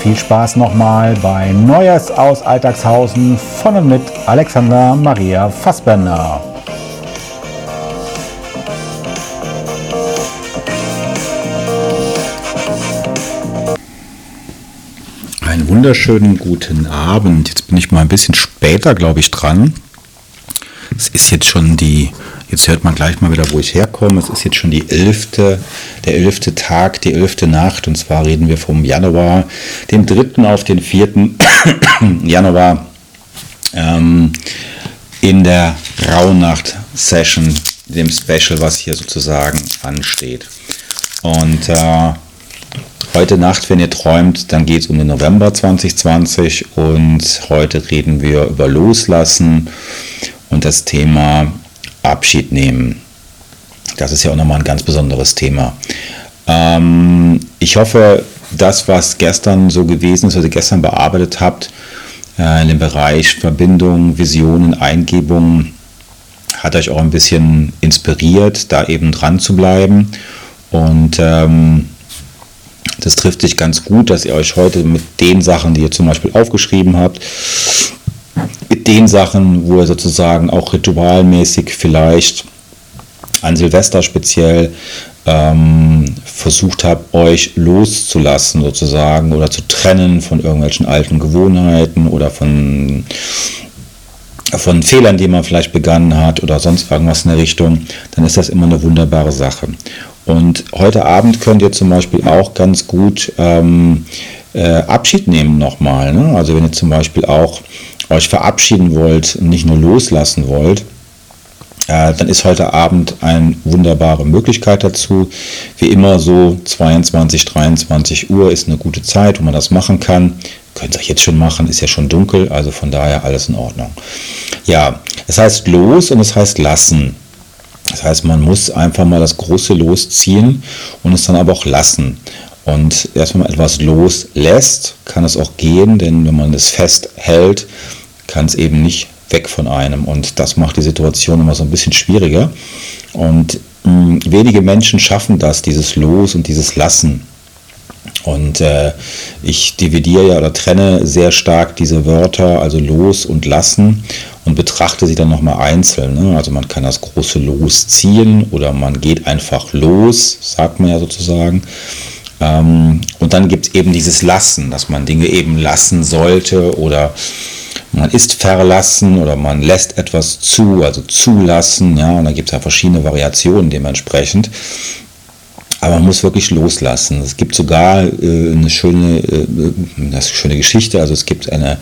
viel Spaß nochmal bei Neues aus Alltagshausen von und mit Alexander Maria Fassbender. Einen wunderschönen guten Abend. Jetzt bin ich mal ein bisschen später, glaube ich, dran. Es ist jetzt schon die, jetzt hört man gleich mal wieder, wo ich herkomme. Es ist jetzt schon die elfte, der elfte Tag, die elfte Nacht. Und zwar reden wir vom Januar, dem dritten auf den vierten Januar ähm, in der Rauhnacht-Session, dem Special, was hier sozusagen ansteht. Und äh, Heute Nacht, wenn ihr träumt, dann geht es um den November 2020 und heute reden wir über Loslassen und das Thema Abschied nehmen. Das ist ja auch nochmal ein ganz besonderes Thema. Ähm, ich hoffe, das, was gestern so gewesen ist, was ihr gestern bearbeitet habt, äh, in dem Bereich Verbindung, Visionen, Eingebungen, hat euch auch ein bisschen inspiriert, da eben dran zu bleiben. Und ähm, das trifft sich ganz gut, dass ihr euch heute mit den Sachen, die ihr zum Beispiel aufgeschrieben habt, mit den Sachen, wo ihr sozusagen auch ritualmäßig vielleicht an Silvester speziell ähm, versucht habt, euch loszulassen sozusagen oder zu trennen von irgendwelchen alten Gewohnheiten oder von, von Fehlern, die man vielleicht begangen hat oder sonst irgendwas in der Richtung, dann ist das immer eine wunderbare Sache. Und heute Abend könnt ihr zum Beispiel auch ganz gut ähm, äh, Abschied nehmen nochmal. Ne? Also wenn ihr zum Beispiel auch euch verabschieden wollt und nicht nur loslassen wollt, äh, dann ist heute Abend eine wunderbare Möglichkeit dazu. Wie immer so 22, 23 Uhr ist eine gute Zeit, wo man das machen kann. Könnt ihr jetzt schon machen, ist ja schon dunkel, also von daher alles in Ordnung. Ja, es heißt los und es heißt lassen. Das heißt, man muss einfach mal das große losziehen und es dann aber auch lassen. Und erst wenn man etwas loslässt, kann es auch gehen, denn wenn man es festhält, kann es eben nicht weg von einem. Und das macht die Situation immer so ein bisschen schwieriger. Und mh, hm, wenige Menschen schaffen das, dieses Los und dieses Lassen. Und äh, ich dividiere ja oder trenne sehr stark diese Wörter, also los und lassen und betrachte sie dann nochmal einzeln. Ne? Also man kann das große Los ziehen oder man geht einfach los, sagt man ja sozusagen. Ähm, und dann gibt es eben dieses Lassen, dass man Dinge eben lassen sollte oder man ist verlassen oder man lässt etwas zu, also zulassen. Ja? Und da gibt es ja verschiedene Variationen dementsprechend. Aber man muss wirklich loslassen. Es gibt sogar äh, eine schöne, äh, eine schöne Geschichte. Also es gibt eine,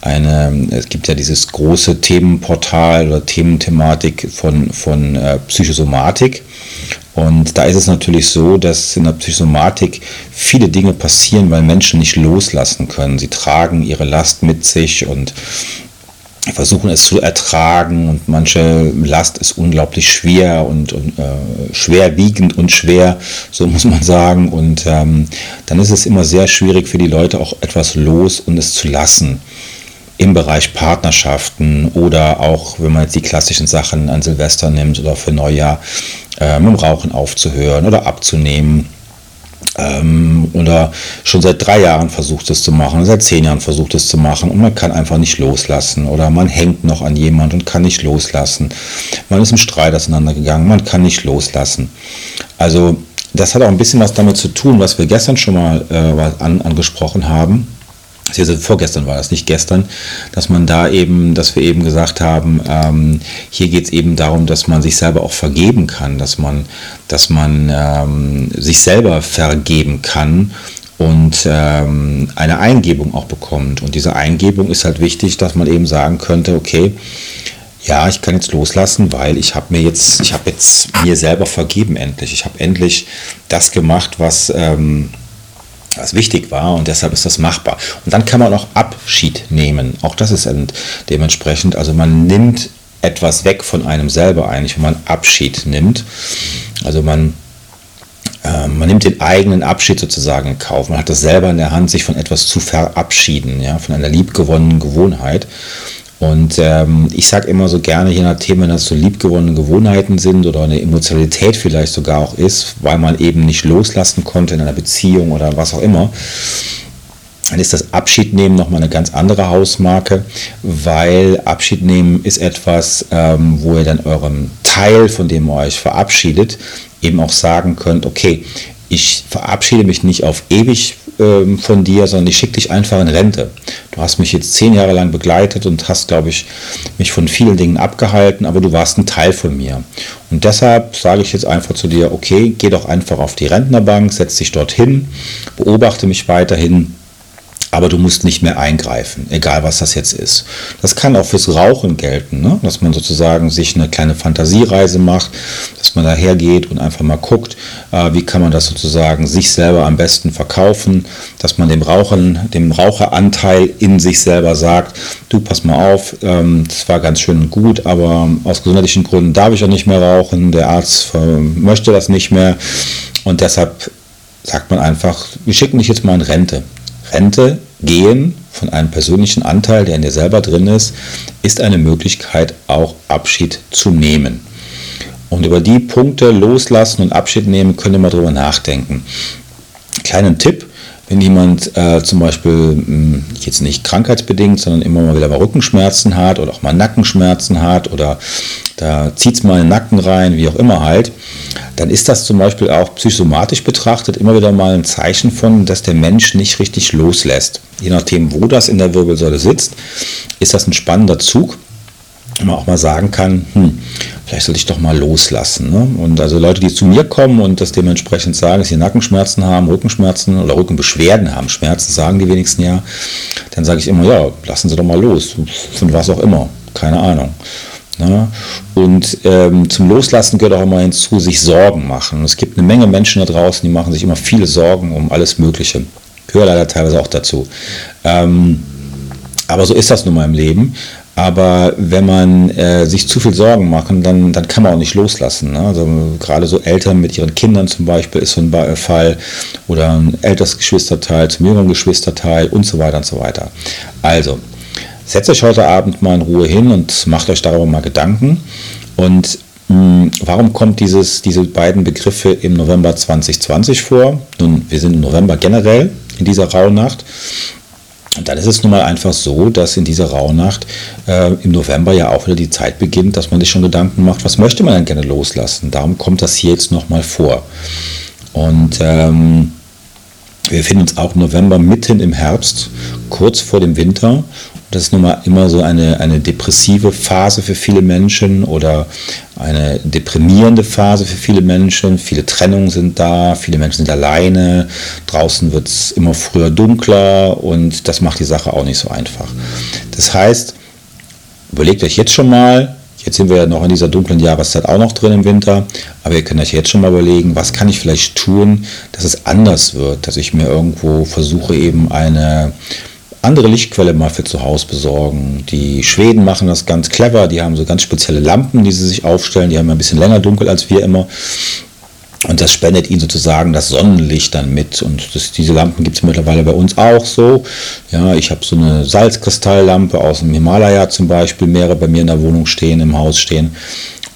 eine, es gibt ja dieses große Themenportal oder Thementhematik von, von äh, Psychosomatik. Und da ist es natürlich so, dass in der Psychosomatik viele Dinge passieren, weil Menschen nicht loslassen können. Sie tragen ihre Last mit sich und versuchen es zu ertragen und manche Last ist unglaublich schwer und, und äh, schwerwiegend und schwer, so muss man sagen. Und ähm, dann ist es immer sehr schwierig für die Leute auch etwas los und es zu lassen im Bereich Partnerschaften oder auch, wenn man jetzt die klassischen Sachen an Silvester nimmt oder für Neujahr, äh, mit dem Rauchen aufzuhören oder abzunehmen ähm, oder schon seit drei Jahren versucht es zu machen, seit zehn Jahren versucht es zu machen und man kann einfach nicht loslassen oder man hängt noch an jemand und kann nicht loslassen. Man ist im Streit auseinandergegangen, man kann nicht loslassen. Also das hat auch ein bisschen was damit zu tun, was wir gestern schon mal äh, an, angesprochen haben. Also vorgestern war das, nicht gestern, dass man da eben, dass wir eben gesagt haben, ähm, hier geht es eben darum, dass man sich selber auch vergeben kann, dass man, dass man ähm, sich selber vergeben kann und ähm, eine Eingebung auch bekommt. Und diese Eingebung ist halt wichtig, dass man eben sagen könnte, okay, ja, ich kann jetzt loslassen, weil ich habe mir jetzt, ich habe jetzt mir selber vergeben endlich. Ich habe endlich das gemacht, was ähm, was wichtig war und deshalb ist das machbar. Und dann kann man auch Abschied nehmen. Auch das ist dementsprechend, also man nimmt etwas weg von einem selber eigentlich, wenn man Abschied nimmt. Also man, äh, man nimmt den eigenen Abschied sozusagen in Kauf. Man hat das selber in der Hand, sich von etwas zu verabschieden, ja, von einer liebgewonnenen Gewohnheit. Und ähm, ich sage immer so gerne, je nachdem, wenn das so liebgewonnene Gewohnheiten sind oder eine Emotionalität vielleicht sogar auch ist, weil man eben nicht loslassen konnte in einer Beziehung oder was auch immer, dann ist das Abschiednehmen nochmal eine ganz andere Hausmarke, weil Abschiednehmen ist etwas, ähm, wo ihr dann eurem Teil, von dem ihr euch verabschiedet, eben auch sagen könnt, okay, ich verabschiede mich nicht auf ewig ähm, von dir, sondern ich schicke dich einfach in Rente. Du hast mich jetzt zehn Jahre lang begleitet und hast, glaube ich, mich von vielen Dingen abgehalten, aber du warst ein Teil von mir. Und deshalb sage ich jetzt einfach zu dir, okay, geh doch einfach auf die Rentnerbank, setz dich dorthin, beobachte mich weiterhin aber du musst nicht mehr eingreifen, egal was das jetzt ist. Das kann auch fürs Rauchen gelten, ne? dass man sozusagen sich eine kleine Fantasiereise macht, dass man daher geht und einfach mal guckt, äh, wie kann man das sozusagen sich selber am besten verkaufen, dass man dem Rauchen, dem Raucheranteil in sich selber sagt, du pass mal auf, ähm, das war ganz schön und gut, aber aus gesundheitlichen Gründen darf ich auch nicht mehr rauchen, der Arzt möchte das nicht mehr und deshalb sagt man einfach, wir schicken dich jetzt mal in Rente. Rente gehen von einem persönlichen Anteil, der in dir selber drin ist, ist eine Möglichkeit, auch Abschied zu nehmen. Und über die Punkte loslassen und Abschied nehmen, könnt ihr mal drüber nachdenken. Kleinen Tipp, wenn jemand äh, zum Beispiel mh, hm, jetzt nicht krankheitsbedingt, sondern immer mal wieder mal Rückenschmerzen hat oder auch mal Nackenschmerzen hat oder da zieht es mal in den Nacken rein, wie auch immer halt, dann ist das zum Beispiel auch psychosomatisch betrachtet immer wieder mal ein Zeichen von, dass der Mensch nicht richtig loslässt. Je nachdem, wo das in der Wirbelsäule sitzt, ist das ein spannender Zug, wo man auch mal sagen kann, hm, vielleicht sollte ich doch mal loslassen. Ne? Und also Leute, die zu mir kommen und das dementsprechend sagen, dass sie Nackenschmerzen haben, Rückenschmerzen oder Rückenbeschwerden haben, Schmerzen sagen die wenigsten ja, dann sage ich immer, ja, lassen Sie doch mal los, von was auch immer, keine Ahnung. Ne? Und ähm, zum Loslassen gehört auch immer hinzu, sich Sorgen machen. Es gibt eine Menge Menschen da draußen, die machen sich immer viele Sorgen um alles Mögliche. Gehört leider teilweise auch dazu. Ähm, aber so ist das nun mal im Leben. Aber wenn man äh, sich zu viel Sorgen macht, dann, dann kann man auch nicht loslassen. Ne? Also gerade so Eltern mit ihren Kindern zum Beispiel ist so ein Fall oder ein älteres Geschwisterteil zum jüngeren Geschwisterteil und so weiter und so weiter. Also setzt euch heute Abend mal in Ruhe hin und macht euch darüber mal Gedanken. Und mh, hm, warum kommt dieses, diese beiden Begriffe im November 2020 vor? Nun, wir sind im November generell in dieser Rauhnacht. Und dann ist es nun mal einfach so, dass in dieser Rauhnacht äh, im November ja auch wieder die Zeit beginnt, dass man sich schon Gedanken macht, was möchte man denn gerne loslassen. Darum kommt das hier jetzt nochmal vor. Und ähm, wir befinden uns auch im November mitten im Herbst, kurz vor dem Winter. Das ist nun mal immer so eine, eine depressive Phase für viele Menschen oder eine deprimierende Phase für viele Menschen. Viele Trennungen sind da, viele Menschen sind alleine, draußen wird es immer früher dunkler und das macht die Sache auch nicht so einfach. Das heißt, überlegt euch jetzt schon mal, Jetzt sind wir ja noch in dieser dunklen Jahreszeit auch noch drin im Winter, aber ihr könnt euch jetzt schon mal überlegen, was kann ich vielleicht tun, dass es anders wird, dass ich mir irgendwo versuche eben eine andere Lichtquelle mal für zu Hause besorgen. Die Schweden machen das ganz clever, die haben so ganz spezielle Lampen, die sie sich aufstellen, die haben ein bisschen länger dunkel als wir immer. Und das spendet ihnen sozusagen das Sonnenlicht dann mit. Und das, diese Lampen gibt es mittlerweile bei uns auch so. Ja, ich habe so eine Salzkristalllampe aus dem Himalaya zum Beispiel, mehrere bei mir in der Wohnung stehen, im Haus stehen.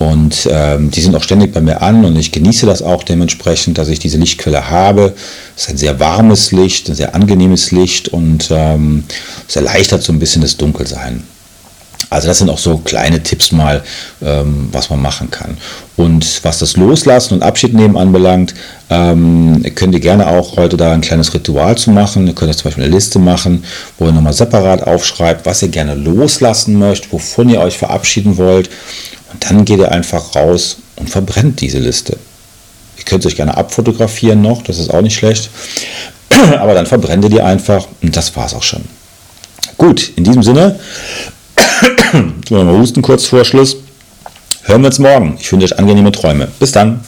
Und ähm, die sind auch ständig bei mir an und ich genieße das auch dementsprechend, dass ich diese Lichtquelle habe. Es ist ein sehr warmes Licht, ein sehr angenehmes Licht und ähm, es erleichtert so ein bisschen das Dunkelsein. Also das sind auch so kleine Tipps mal, ähm, was man machen kann. Und was das Loslassen und Abschied nehmen anbelangt, ähm, könnt ihr gerne auch heute da ein kleines Ritual zu machen. Ihr könnt zum Beispiel eine Liste machen, wo ihr nochmal separat aufschreibt, was ihr gerne loslassen möchtet, wovon ihr euch verabschieden wollt. Und dann geht ihr einfach raus und verbrennt diese Liste. Ihr könnt euch gerne abfotografieren noch, das ist auch nicht schlecht. Aber dann verbrennt ihr die einfach und das war es auch schon. Gut, in diesem Sinne mal husten kurz vor Schluss. Hören wir uns morgen. Ich wünsche euch angenehme Träume. Bis dann.